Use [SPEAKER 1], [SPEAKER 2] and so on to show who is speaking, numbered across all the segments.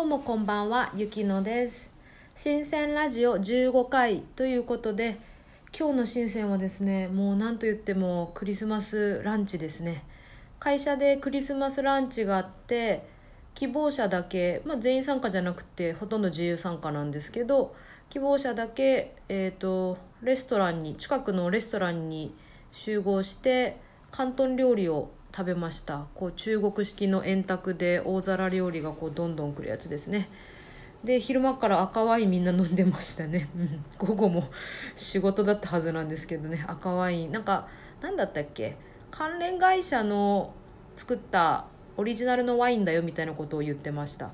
[SPEAKER 1] どうもこんばんは、ゆきのです。新鮮ラジオ15回ということで、今日の新鮮はですね、もう何と言ってもクリスマスランチですね。会社でクリスマスランチがあって、希望者だけ、まあ全員参加じゃなくて、ほとんど自由参加なんですけど、希望者だけ、えっ、と、レストランに、近くのレストランに集合して、広東料理を食べました。こう中国式の円卓で大皿料理がこうどんどん来るやつですね。で昼間から赤ワインみんな飲んでましたね、うん、午後も仕事だったはずなんですけどね。赤ワイン。なんか何だったっけ？関連会社の作ったオリジナルのワインだよみたいなことを言ってました。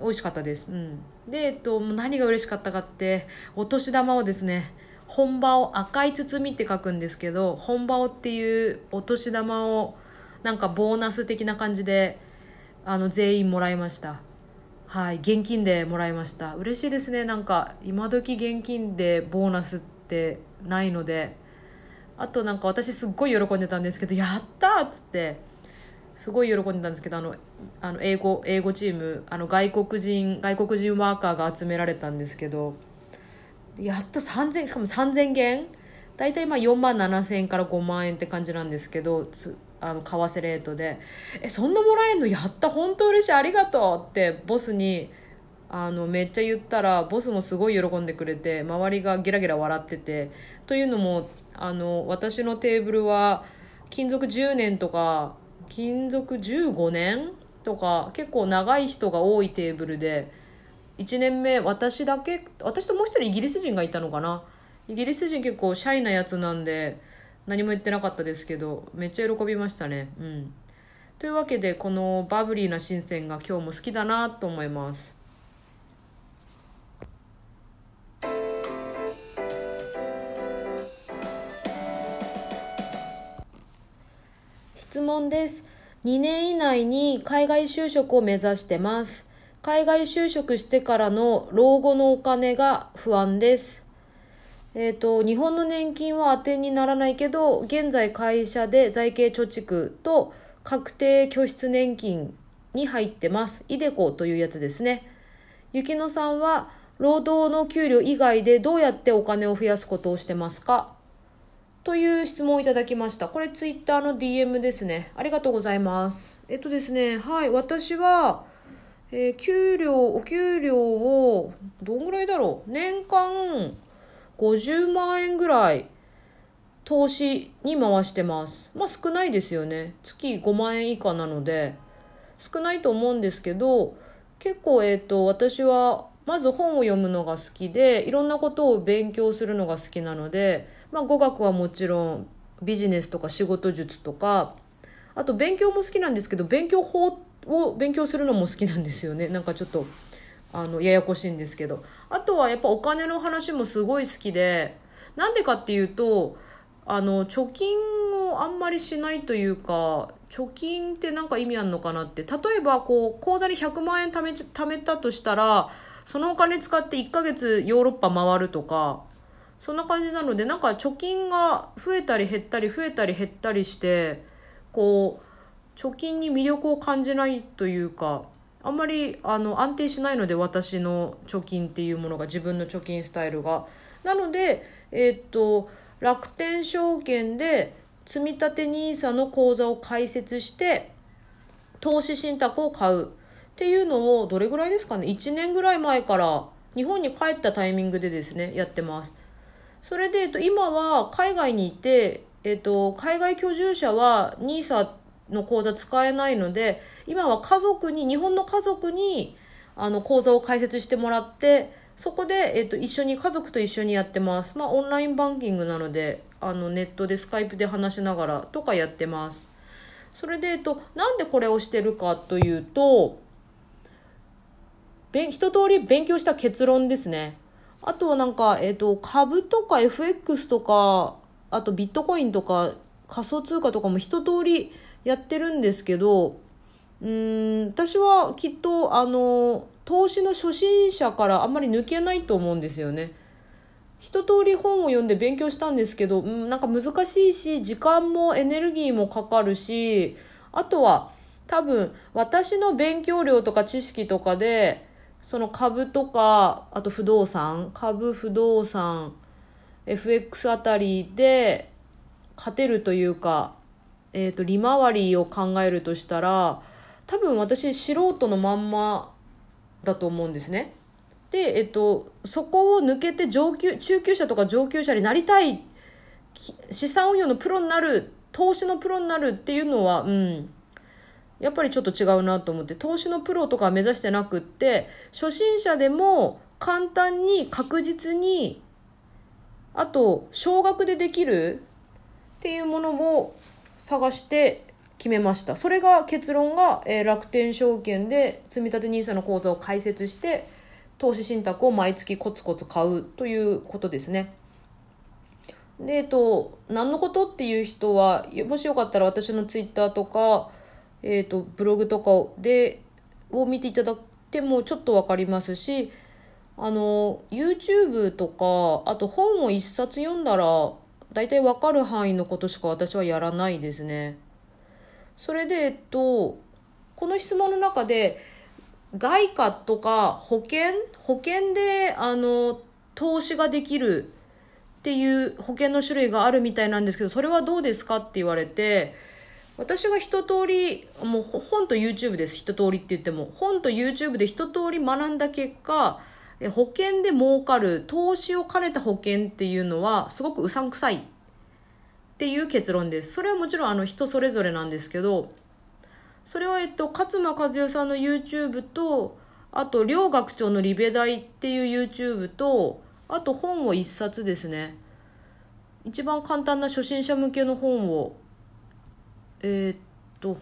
[SPEAKER 1] 美味しかったです、うん、で、えっと、何が嬉しかったかってお年玉をですね本場を赤い包みって書くんですけど本場をっていうお年玉をなんかボーナス的な感じであの全員もらいました。はい現金でもらいました。嬉しいですね。なんか今時現金でボーナスってないので。あとなんか私すっごい喜んでたんですけど「やった!」っつって。すごい喜んでたんですけどあのあの英語英語チームあの外国人外国人ワーカーが集められたんですけど。やっと3000しかも3000元？大体まあ4万7000円から5万円って感じなんですけどあの為替レートで「えそんなもらえんの？やった。本当嬉しい。ありがとう」ってボスにあのめっちゃ言ったらボスもすごい喜んでくれて周りがゲラゲラ笑っててというのもあの私のテーブルは勤続10年とか勤続15年とか結構長い人が多いテーブルで1年目私だけ私ともう一人イギリス人がいたのかな。イギリス人結構シャイなやつなんで何も言ってなかったですけどめっちゃ喜びましたね。うん。というわけでこのバブリーな新鮮が今日も好きだなと思います。質問です。2年以内に海外就職を目指してます。海外就職してからの老後のお金が不安です。えっ、と、日本の年金は当てにならないけど、現在会社で財形貯蓄と確定拠出年金に入ってます。イデコというやつですね。ゆきのさんは、労働の給料以外でどうやってお金を増やすことをしてますか？という質問をいただきました。これツイッターの DM ですね。ありがとうございます。えっとですね、はい、私は、えー給料、お給料を、どんぐらいだろう？年間、50万円ぐらい投資に回してます。まあ少ないですよね。月5万円以下なので少ないと思うんですけど結構えっ、と私はまず本を読むのが好きでいろんなことを勉強するのが好きなので、まあ、語学はもちろんビジネスとか仕事術とかあと勉強も好きなんですけど勉強法を勉強するのも好きなんですよね。なんかちょっとあのややこしいんですけど。あとはやっぱお金の話もすごい好きでなんでかっていうとあの貯金をあんまりしないというか貯金って何か意味あるのかなって。例えばこう口座に100万円貯め貯めたとしたらそのお金使って1ヶ月ヨーロッパ回るとかそんな感じなのでなんか貯金が増えたり減ったり増えたり減ったりしてこう貯金に魅力を感じないというかあんまりあの安定しないので私の貯金っていうものが自分の貯金スタイルが。なので、えーっと楽天証券で積立 NISA の口座を開設して投資信託を買うっていうのをどれぐらいですかね？1年ぐらい前から日本に帰ったタイミングでですねやってます。それで、えっと、今は海外にいて、えっと、海外居住者は NISA の口座使えないので今は家族に日本の家族にあの口座を開設してもらってそこで、えっと、一緒に家族と一緒にやってます。まあオンラインバンキングなのであのネットでスカイプで話しながらとかやってます。それで、えっと、なんでこれをしてるかというと一通り勉強した結論ですね。あとはなんか、えっと、株とか FX とかあとビットコインとか仮想通貨とかも一通りやってるんですけどうん私はきっとあの投資の初心者からあんまり抜けないと思うんですよね。一通り本を読んで勉強したんですけど、うん、なんか難しいし時間もエネルギーもかかるしあとは多分私の勉強量とか知識とかでその株とかあと不動産株不動産 FX あたりで勝てるというか、え、ー、と利回りを考えるとしたら多分私素人のまんまだと思うんですね。で、えっと、そこを抜けて上級、中級者とか上級者になりたい、資産運用のプロになる、投資のプロになるっていうのは、うん、やっぱりちょっと違うなと思って、投資のプロとか目指してなくって、初心者でも簡単に確実に、あと、少額でできるっていうものを探して決めました。それが結論が、えー、楽天証券で積立 NISA の口座を開設して、投資信託を毎月コツコツ買うということですね。で、えっと、何のことっていう人は、もしよかったら私のツイッターとか、えっと、ブログとかで、を見ていただいてもちょっとわかりますし、あの、YouTube とか、あと本を一冊読んだら、大体わかる範囲のことしか私はやらないですね。それで、えっと、この質問の中で、外貨とか保険保険で、あの、投資ができるっていう保険の種類があるみたいなんですけど、それはどうですかって言われて、私が一通り、もう本と YouTube です。一通りって言っても。本と YouTube で一通り学んだ結果、保険で儲かる、投資を兼ねた保険っていうのは、すごくうさんくさいっていう結論です。それはもちろんあの人それぞれなんですけど、それはえっと勝間和代さんの YouTube とあと両学長のリベ大っていう YouTube とあと本を一冊ですね一番簡単な初心者向けの本をえー、っと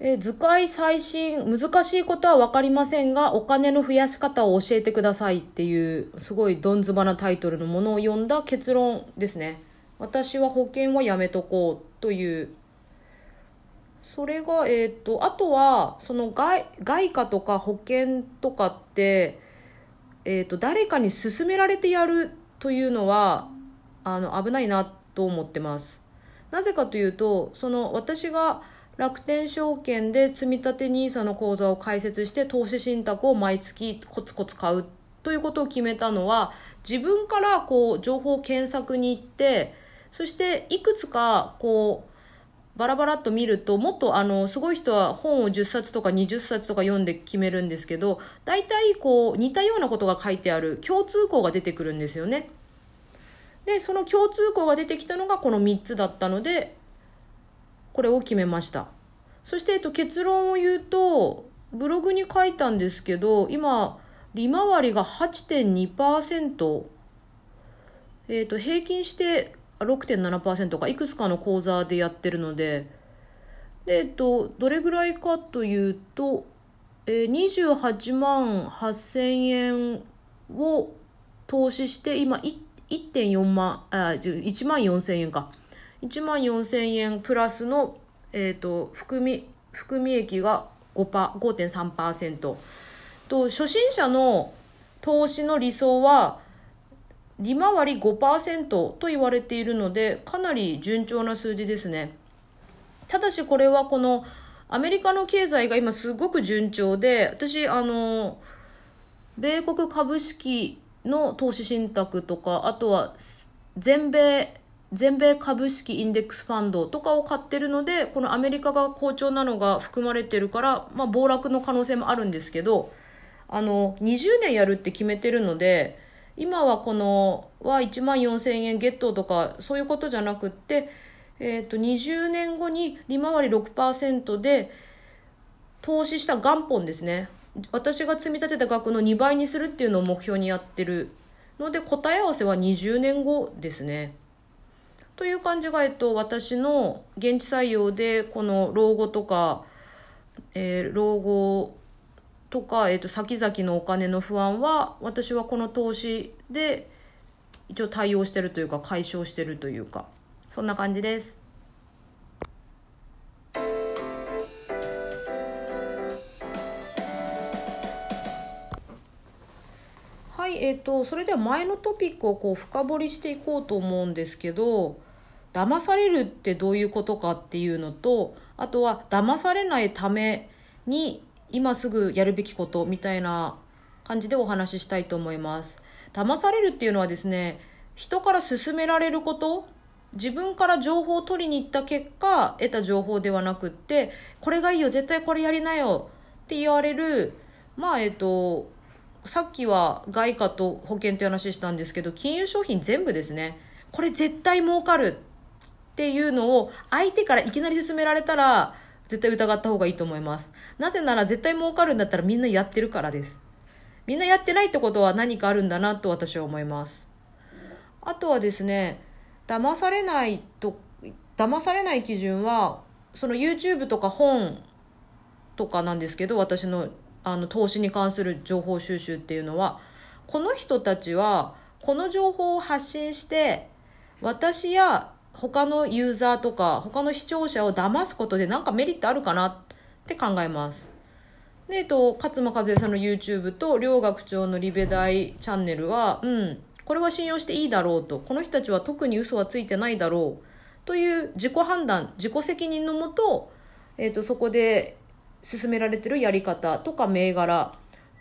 [SPEAKER 1] え図解最新難しいことは分かりませんがお金の増やし方を教えてくださいっていうすごいどんずばなタイトルのものを読んだ結論ですね私は保険はやめとこうというそれが、えっ、ー、と、あとは、その外、外貨とか保険とかって、えっ、ー、と、誰かに勧められてやるというのは、あの、危ないなと思ってます。なぜかというと、その、私が楽天証券で積立 NISA の口座を開設して投資信託を毎月コツコツ買うということを決めたのは、自分からこう、情報検索に行って、そしていくつかこう、バラバラっと見ると、もっとあの、すごい人は本を10冊とか20冊とか読んで決めるんですけど、大体こう、似たようなことが書いてある共通項が出てくるんですよね。で、その共通項が出てきたのがこの3つだったので、これを決めました。そして、えっと、結論を言うと、ブログに書いたんですけど、今、利回りが8.2%、えっと、平均して6.7%かいくつかの口座でやってるので。で、えっと、どれぐらいかというと、えー、28万8000円を投資して今1.4万あ1万4000円か。1万4000円プラスの、えーと、含み含み益が5.3%と初心者の投資の理想は利回り5%と言われているので、かなり順調な数字ですね。ただしこれはこのアメリカの経済が今すごく順調で、私、あの、米国株式の投資信託とか、あとは全米、全米株式インデックスファンドとかを買ってるので、このアメリカが好調なのが含まれてるから、まあ暴落の可能性もあるんですけど、あの、20年やるって決めてるので、今はこのは1万4000円ゲットとかそういうことじゃなくって、えー、と20年後に利回り6%で投資した元本ですね私が積み立てた額の2倍にするっていうのを目標にやってるので答え合わせは20年後ですね。という感じが、えっと、私の現地採用でこの老後とか、えー、老後とか、えー、と先々のお金の不安は私はこの投資で一応対応してるというか解消してるというかそんな感じです。はい、えっ、ー、と、それでは前のトピックをこう深掘りしていこうと思うんですけど、騙されるってどういうことかっていうのと、あとは騙されないために今すぐやるべきことみたいな感じでお話ししたいと思います。騙されるっていうのはですね人から勧められること自分から情報を取りに行った結果得た情報ではなくってこれがいいよ絶対これやりなよって言われるまあえっとさっきは外貨と保険って話したんですけど金融商品全部ですね。これ絶対儲かる。っていうのを相手からいきなり勧められたら絶対疑った方がいいと思います。なぜなら絶対儲かるんだったらみんなやってるからです。みんなやってないってことは何かあるんだなと私は思います。あとはですね騙されないと騙されない基準はその YouTube とか本とかなんですけど私のあの投資に関する情報収集っていうのはこの人たちはこの情報を発信して私や他のユーザーとか他の視聴者を騙すことで何かメリットあるかなって考えます。で、えっと、勝間和恵さんの YouTube と両学長のリベ大チャンネルは、うん、これは信用していいだろうと、この人たちは特に嘘はついてないだろうという自己判断、自己責任のもと、えっと、そこで勧められてるやり方とか銘柄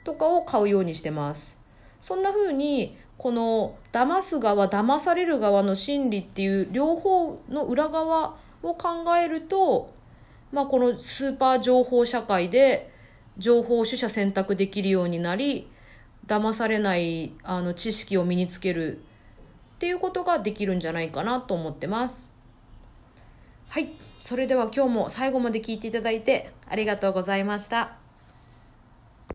[SPEAKER 1] とかを買うようにしてます。そんな風にこの騙す側騙される側の心理っていう両方の裏側を考えると、まあ、このスーパー情報社会で情報を取捨選択できるようになり騙されないあの知識を身につけるっていうことができるんじゃないかなと思ってます。はい。それでは今日も最後まで聞いていただいてありがとうございました。